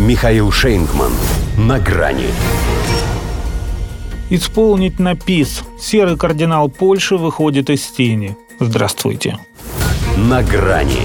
Михаил Шейнгман. На грани. Исполнить на ПИС. Серый кардинал Польши выходит из тени. Здравствуйте. На грани.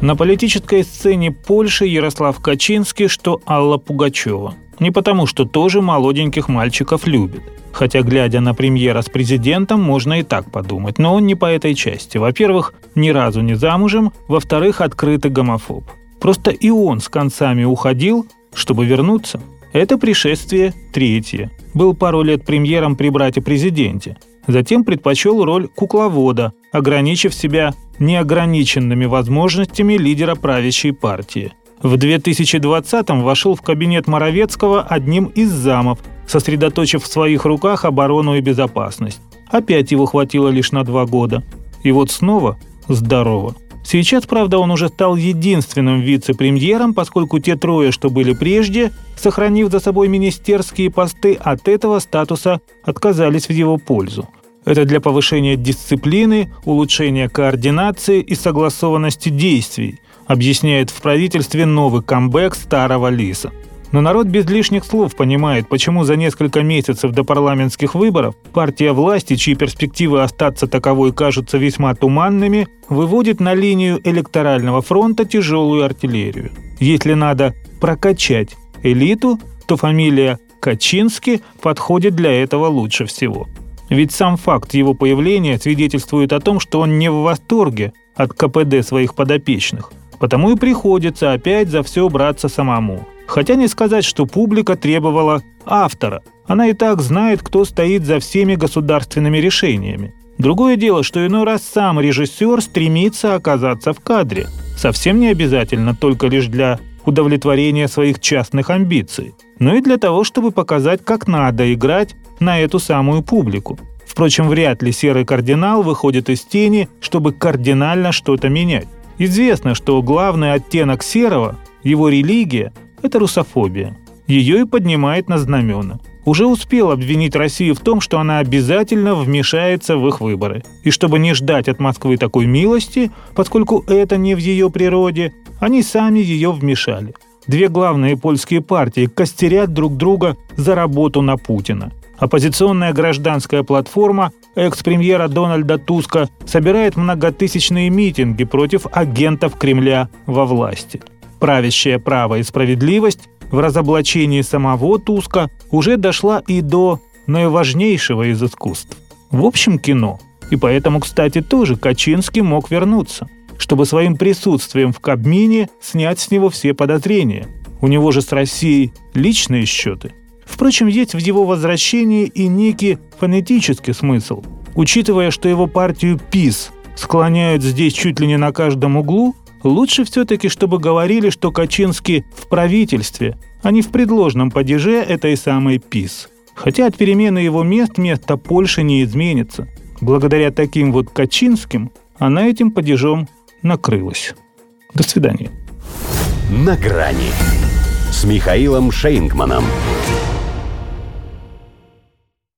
На политической сцене Польши Ярослав Качинский, что Алла Пугачева. Не потому, что тоже молоденьких мальчиков любит. Хотя, глядя на премьера с президентом, можно и так подумать. Но он не по этой части. Во-первых, ни разу не замужем. Во-вторых, открытый гомофоб. Просто и он с концами уходил, чтобы вернуться. Это пришествие третье. Был пару лет премьером при брате-президенте. Затем предпочел роль кукловода, ограничив себя неограниченными возможностями лидера правящей партии – в 2020-м вошел в кабинет Моровецкого одним из замов, сосредоточив в своих руках оборону и безопасность. Опять его хватило лишь на два года. И вот снова здорово. Сейчас, правда, он уже стал единственным вице-премьером, поскольку те трое, что были прежде, сохранив за собой министерские посты, от этого статуса отказались в его пользу. Это для повышения дисциплины, улучшения координации и согласованности действий, объясняет в правительстве новый камбэк старого лиса. Но народ без лишних слов понимает, почему за несколько месяцев до парламентских выборов партия власти, чьи перспективы остаться таковой кажутся весьма туманными, выводит на линию электорального фронта тяжелую артиллерию. Если надо прокачать элиту, то фамилия Качинский подходит для этого лучше всего. Ведь сам факт его появления свидетельствует о том, что он не в восторге от КПД своих подопечных – Потому и приходится опять за все браться самому. Хотя не сказать, что публика требовала автора. Она и так знает, кто стоит за всеми государственными решениями. Другое дело, что иной раз сам режиссер стремится оказаться в кадре. Совсем не обязательно только лишь для удовлетворения своих частных амбиций, но и для того, чтобы показать, как надо играть на эту самую публику. Впрочем, вряд ли серый кардинал выходит из тени, чтобы кардинально что-то менять. Известно, что главный оттенок серого, его религия – это русофобия. Ее и поднимает на знамена. Уже успел обвинить Россию в том, что она обязательно вмешается в их выборы. И чтобы не ждать от Москвы такой милости, поскольку это не в ее природе, они сами ее вмешали. Две главные польские партии костерят друг друга за работу на Путина. Оппозиционная гражданская платформа экс-премьера Дональда Туска собирает многотысячные митинги против агентов Кремля во власти. Правящее право и справедливость в разоблачении самого Туска уже дошла и до наиважнейшего из искусств. В общем, кино. И поэтому, кстати, тоже Качинский мог вернуться, чтобы своим присутствием в Кабмине снять с него все подозрения. У него же с Россией личные счеты – Впрочем, есть в его возвращении и некий фонетический смысл. Учитывая, что его партию ПИС склоняют здесь чуть ли не на каждом углу, лучше все-таки, чтобы говорили, что Качинский в правительстве, а не в предложном падеже этой самой ПИС. Хотя от перемены его мест место Польши не изменится. Благодаря таким вот Качинским она этим падежом накрылась. До свидания. На грани с Михаилом Шейнгманом.